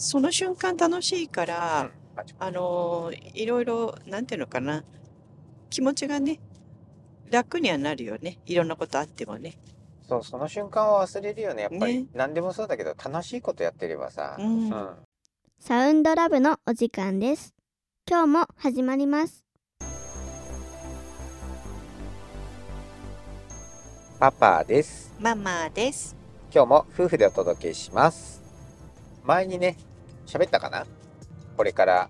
その瞬間楽しいかうんら、あのーいろいろ、なんていうのかな、気持ちがね、楽にはなるよね。いろんなことあってもね。そう、その瞬間は忘れるよね。やっぱりね何でもそうだけど、楽しいことやってればさ。うんうん。サウンドラブのお時間です。今日も始まります。パパです。ママです。今日も夫婦でお届けします。前にね、喋ったかな？これから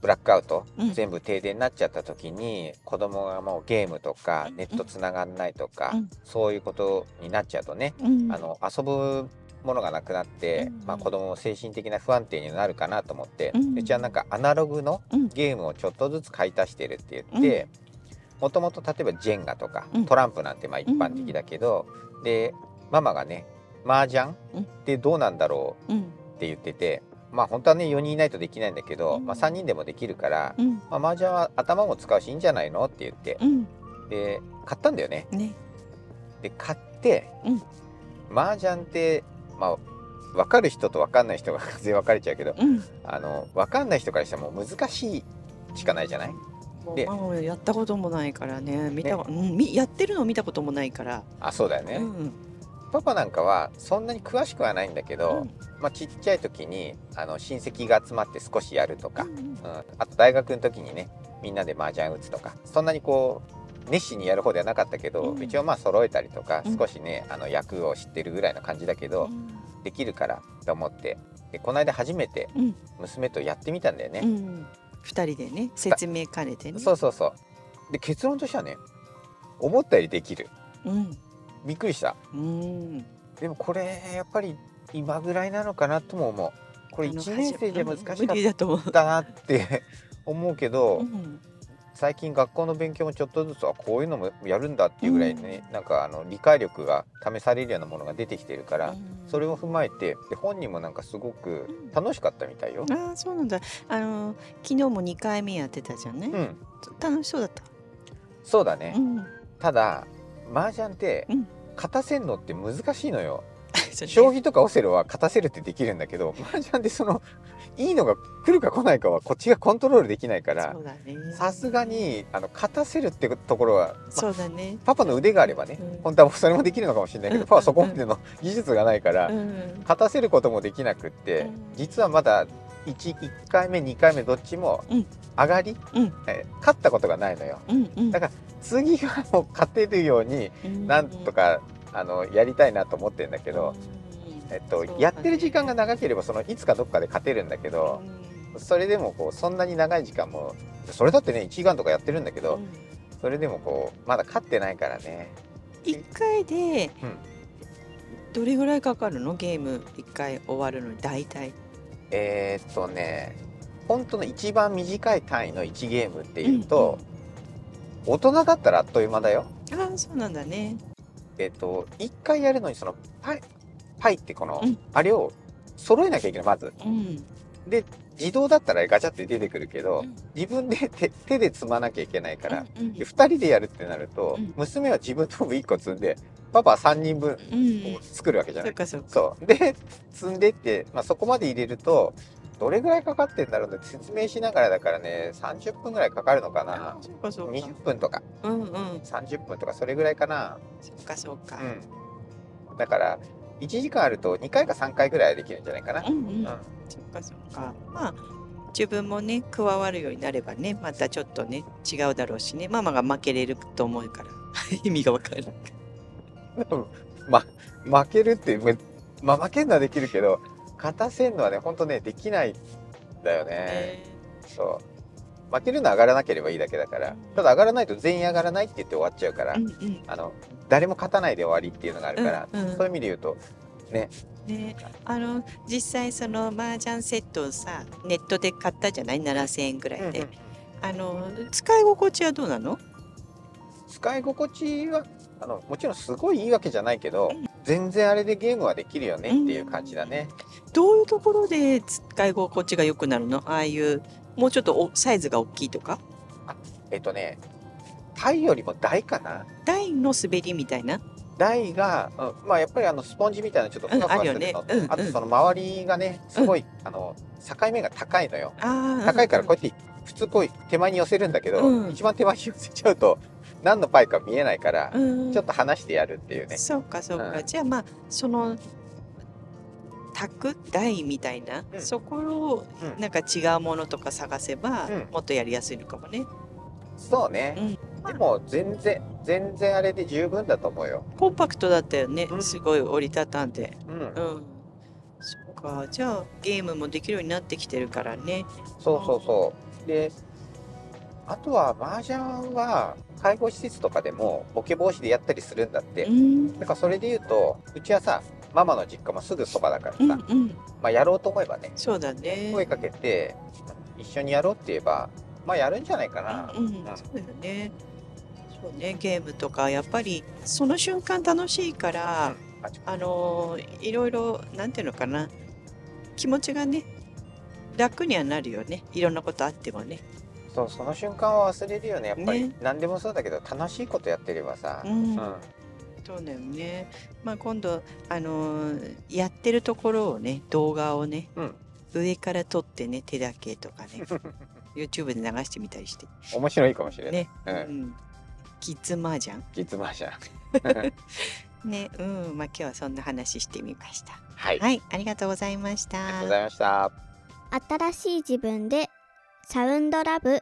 ブラックアウト、うん。全部停電になっちゃった時に子供がもうゲームとかうん。ネットつながんないとか、うん。そういうことになっちゃうとね、うん。あの遊ぶものがなくなって、うん。まあ、子供も精神的な不安定になるかなと思って、うちはなんかアナログのうん。ゲームをちょっとずつ買い足してるって言ってもともと例えばジェンガとかうん。トランプなんてまあ一般的だけど、でママがね麻雀うん。ってどうなんだろうん。うって言っててまあ本当はね4人いないとできないんだけど、うんまあ、3人でもできるから、うん。まあ、麻雀は頭も使うしいいんじゃないのって言ってうん。で買ったんだよね。ね。で買って、うん麻雀ってまあ分かる人と分かんない人が全然分かれちゃうけどうん。あの分かんない人からしたらもう難しいしかないじゃない？でやったこともないからね。見た、うん、みやってるのを見たこともないから。あそうだよね、うん。パパなんかはそんなに詳しくはないんだけど、まあ、ちっちゃい時にあの親戚が集まって少しやるとか、うんうん、あと大学の時にねみんなで麻雀打つとかそんなにこう熱心にやる方ではなかったけど、うん。一応まあ揃えたりとか、うん。少しねあの役を知ってるぐらいの感じだけど、できるからと思って。でこの間初めてうん。娘とやってみたんだよね、うん。二人でね、説明兼ねてね。そうそうそう。で結論としてはね思ったよりできる。うん。びっくりした。うん。でもこれやっぱり今ぐらいなのかなとも思う。これあの1年生じゃ難しかっ。たなって思う。けど、うん。最近学校の勉強もちょっとずつはこういうのもやるんだっていうぐらいね、なんかあの理解力が試されるようなものが出てきてるから、それを踏まえてで本人もなんかすごく楽しかったみたいよ。ああそうなんだ。あの昨日も2回目やってたじゃんね、うん、楽しそうだった、そうだね、うん、ただ麻雀ってうん。勝たせんのって難しいのよ。ね。将棋とかオセロは勝たせるってできるんだけど麻雀でそのいいのが来るか来ないかはこっちがコントロールできないからさすがにあの勝たせるってところは、まそうだね、パパの腕があればね、うん。本当はそれもできるのかもしれないけど、うん。パパはそこまでの技術がないから、うん、勝たせることもできなくって、うん。実はまだ 1, 1回目2回目どっちもうん。上がり、うん。えー勝ったことがないのよ。うんうん。だから次はもう勝てるようにうん。なんとか、あのやりたいなと思ってるんだけど、えっとやってる時間が長ければそのいつかどっかで勝てるんだけど、それでもこうそんなに長い時間もそれだってね1時間とかやってるんだけど、うん。それでもこうまだ勝ってないからね。一回でうん。どれぐらいかかるの？ゲーム一回終わるのに大体えーっとね本当の一番短い単位の1ゲームっていうと、大人だったらあっという間だよ。ああそうなんだね。えっと1回やるのにそのパイパイってこの、うん。あれを揃えなきゃいけないまず。うん。で自動だったらガチャって出てくるけど、うん。自分で 手手で積まなきゃいけないから、うんうん。で2人でやるってなると、うん。娘は自分の分1個積んでパパは3人分うん。作るわけじゃない、そっかそう。で積んでって、まあ、そこまで入れるとどれぐらいかかってんだろうね説明しながらだからね30分ぐらいかかるのかな。かか。20分とか。うんうん。30分とかそれぐらいかな。そっかそっか。うん。だから1時間あると2回か3回ぐらいはできるんじゃないかな、うんうん。うん。そっかそっか。まあ自分もね加わるようになればねまたちょっとね違うだろうしね。ママが負けれると思うから。意味がわからない。ま、負けるって、まあ、負けるのはできるけど勝たせるのはねほんとねできないんだよね、えそう。負けるのは上がらなければいいだけだから。ただ上がらないと全員上がらないって言って終わっちゃうから、ーうんうん。あの誰も勝たないで終わりっていうのがあるから、うんうん。そういう意味で言うとね。ね。あの実際その麻雀セットをさネットで買ったじゃない？7,000円ぐらいで、あの使い心地はどうなの？使い心地はあのもちろんすごいいいわけじゃないけど、全然あれでゲームはできるよねっていう感じだね、どういうところで使い心地が良くなるの？ああいうもうちょっとおサイズが大きいとか？えっとねタイよりも大かな？台の滑りみたいな？台が、うんまあやっぱりあのスポンジみたいなちょっとふわふわするの、うんね。うんうん。あとその周りがねすごい、あの境目が高いのよ。高いからこうやって普通こう手前に寄せるんだけど、うん。一番手前に寄せちゃうと何のパイか見えないから、うん。ちょっと離してやるっていうね。そうかそうか、うん。じゃあまあその卓台みたいな、うん。そこをうん。なんか違うものとか探せば、うん。もっとやりやすいのかもね。そうね、うん。でも全然全然あれで十分だと思うよ。コンパクトだったよね、うん。すごい折りたたんで。うん、うん。そっか。じゃあゲームもできるようになってきてるからね。そうそうそう。であとは麻雀は介護施設とかでもボケ防止でやったりするんだって、うん。だからそれで言うとうちはさママの実家もすぐそばだからさ、うんうん。まあやろうと思えばねそうだね。声かけて一緒にやろうって言えばまあやるんじゃないかな、うん、うん、そうだよね。そうねゲームとかやっぱりその瞬間楽しいから、あのーいろいろなんていうのかな。気持ちがね楽にはなるよね。いろんなことあってもね。そうその瞬間は忘れるよねやっぱり、ね。何でもそうだけど楽しいことやってればさ、うん。うん。そうだよね。まあ今度あのーやってるところをね動画をね、うん。上から撮ってね手だけとかね YouTube で流してみたりして。面白いかもしれない、ね、ううん。ん、キッズマージャンキッズマージャンね。うん。まあ今日はそんな話してみました。はい、はい。ありがとうございました。ありがとうございました。新しい自分でサウンドラブ。